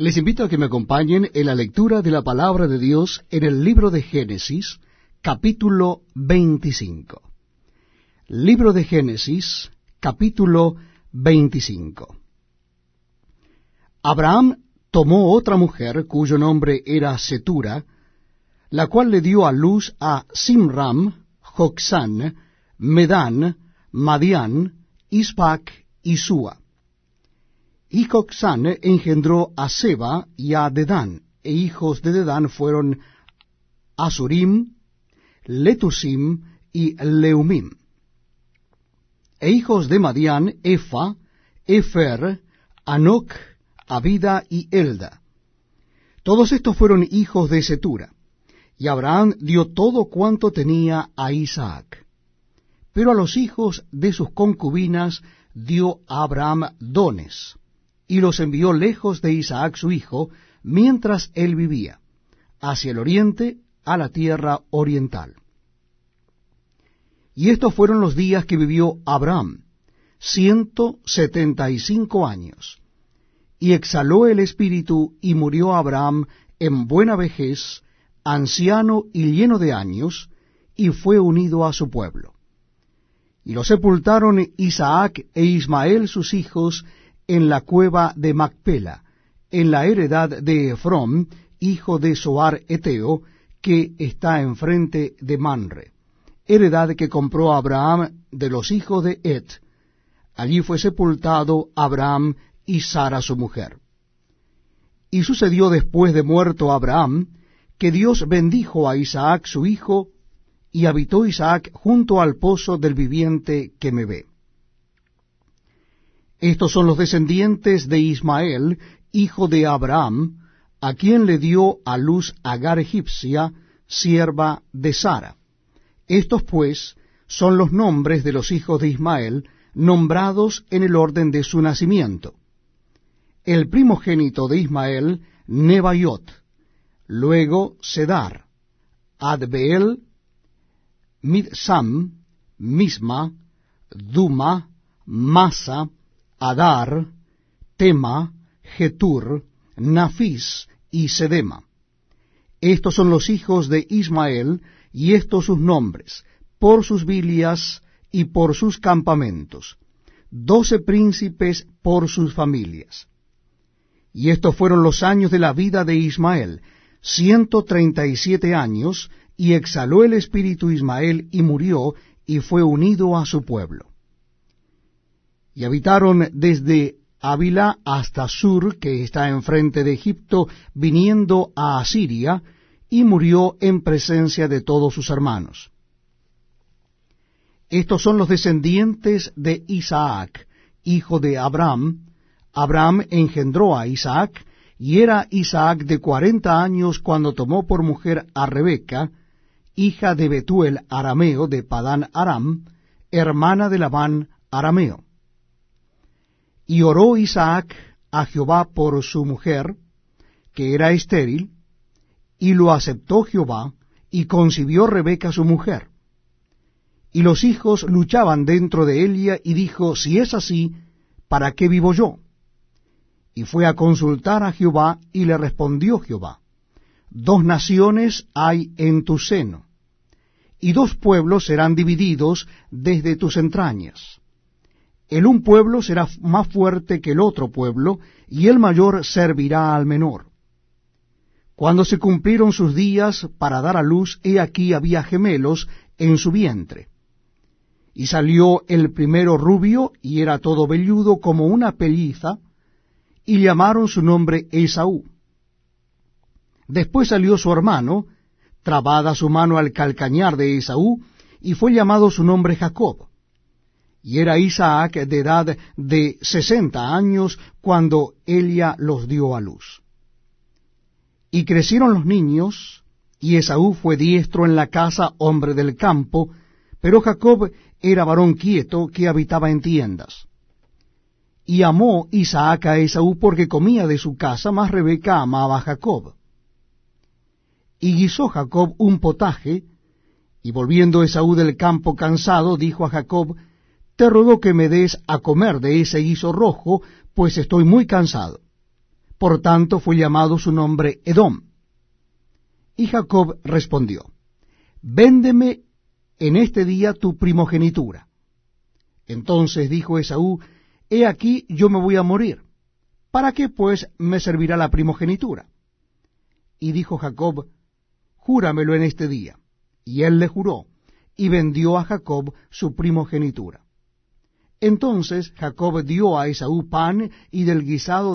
Les invito a que me acompañen en la lectura de la palabra de Dios en el libro de Génesis, capítulo 25. Libro de Génesis, capítulo 25. Abraham tomó otra mujer cuyo nombre era Setura, la cual le dio a luz a Simram, Joxán, Medán, Madián, Ispac y Sua. Y Joxán engendró a Seba y a Dedán, e hijos de Dedán fueron Asurim, Letusim y Leumim. E hijos de Madián, Efa, Efer, Anoc, Abida y Elda. Todos estos fueron hijos de Setura, y Abraham dio todo cuanto tenía a Isaac. Pero a los hijos de sus concubinas dio a Abraham dones, y los envió lejos de Isaac su hijo, mientras él vivía, hacia el oriente, a la tierra oriental. Y estos fueron los días que vivió Abraham, ciento setenta y cinco años. Y exhaló el espíritu, y murió Abraham en buena vejez, anciano y lleno de años, y fue unido a su pueblo. Y lo sepultaron Isaac e Ismael sus hijos en la cueva de Macpela, en la heredad de Efrón, hijo de Soar Eteo, que está enfrente de Manre, heredad que compró Abraham de los hijos de Et. Allí fue sepultado Abraham y Sara su mujer. Y sucedió después de muerto Abraham, que Dios bendijo a Isaac su hijo, y habitó Isaac junto al pozo del viviente que me ve. Estos son los descendientes de Ismael, hijo de Abraham, a quien le dio a luz Agar egipcia, sierva de Sara. Estos pues son los nombres de los hijos de Ismael, nombrados en el orden de su nacimiento. El primogénito de Ismael, Nebaiot, luego Sedar, Adbeel, Midsam, Misma, Duma, Masa, Adar, Tema, Getur, Nafis y Sedema. Estos son los hijos de Ismael, y estos sus nombres, por sus bilias y por sus campamentos, doce príncipes por sus familias. Y estos fueron los años de la vida de Ismael, ciento treinta y siete años, y exhaló el espíritu Ismael y murió, y fue unido a su pueblo. Y habitaron desde Ávila hasta Sur, que está enfrente de Egipto, viniendo a Asiria, y murió en presencia de todos sus hermanos. Estos son los descendientes de Isaac, hijo de Abraham. Abraham engendró a Isaac, y era Isaac de cuarenta años cuando tomó por mujer a Rebeca, hija de Betuel arameo de Padán Aram, hermana de Labán arameo. Y oró Isaac a Jehová por su mujer, que era estéril, y lo aceptó Jehová, y concibió Rebeca su mujer. Y los hijos luchaban dentro de ella, y dijo, si es así, ¿para qué vivo yo? Y fue a consultar a Jehová, y le respondió Jehová, dos naciones hay en tu seno, y dos pueblos serán divididos desde tus entrañas. El un pueblo será más fuerte que el otro pueblo, y el mayor servirá al menor. Cuando se cumplieron sus días para dar a luz, he aquí había gemelos en su vientre. Y salió el primero rubio, y era todo velludo como una pelliza, y llamaron su nombre Esaú. Después salió su hermano, trabada su mano al calcañar de Esaú, y fue llamado su nombre Jacob. Y era Isaac de edad de sesenta años cuando Elia los dio a luz. Y crecieron los niños, y Esaú fue diestro en la casa, hombre del campo, pero Jacob era varón quieto que habitaba en tiendas. Y amó Isaac a Esaú porque comía de su casa, mas Rebeca amaba a Jacob. Y guisó Jacob un potaje, y volviendo Esaú del campo cansado, dijo a Jacob, Te ruego que me des a comer de ese guiso rojo, pues estoy muy cansado por tanto fue llamado su nombre Edom. Y Jacob respondió, Véndeme en este día tu primogenitura. Entonces dijo Esaú, He aquí yo me voy a morir. ¿Para qué pues me servirá la primogenitura? Y dijo Jacob, Júramelo en este día. Y él le juró, y vendió a Jacob su primogenitura. Entonces Jacob dio a Esaú pan y del guisado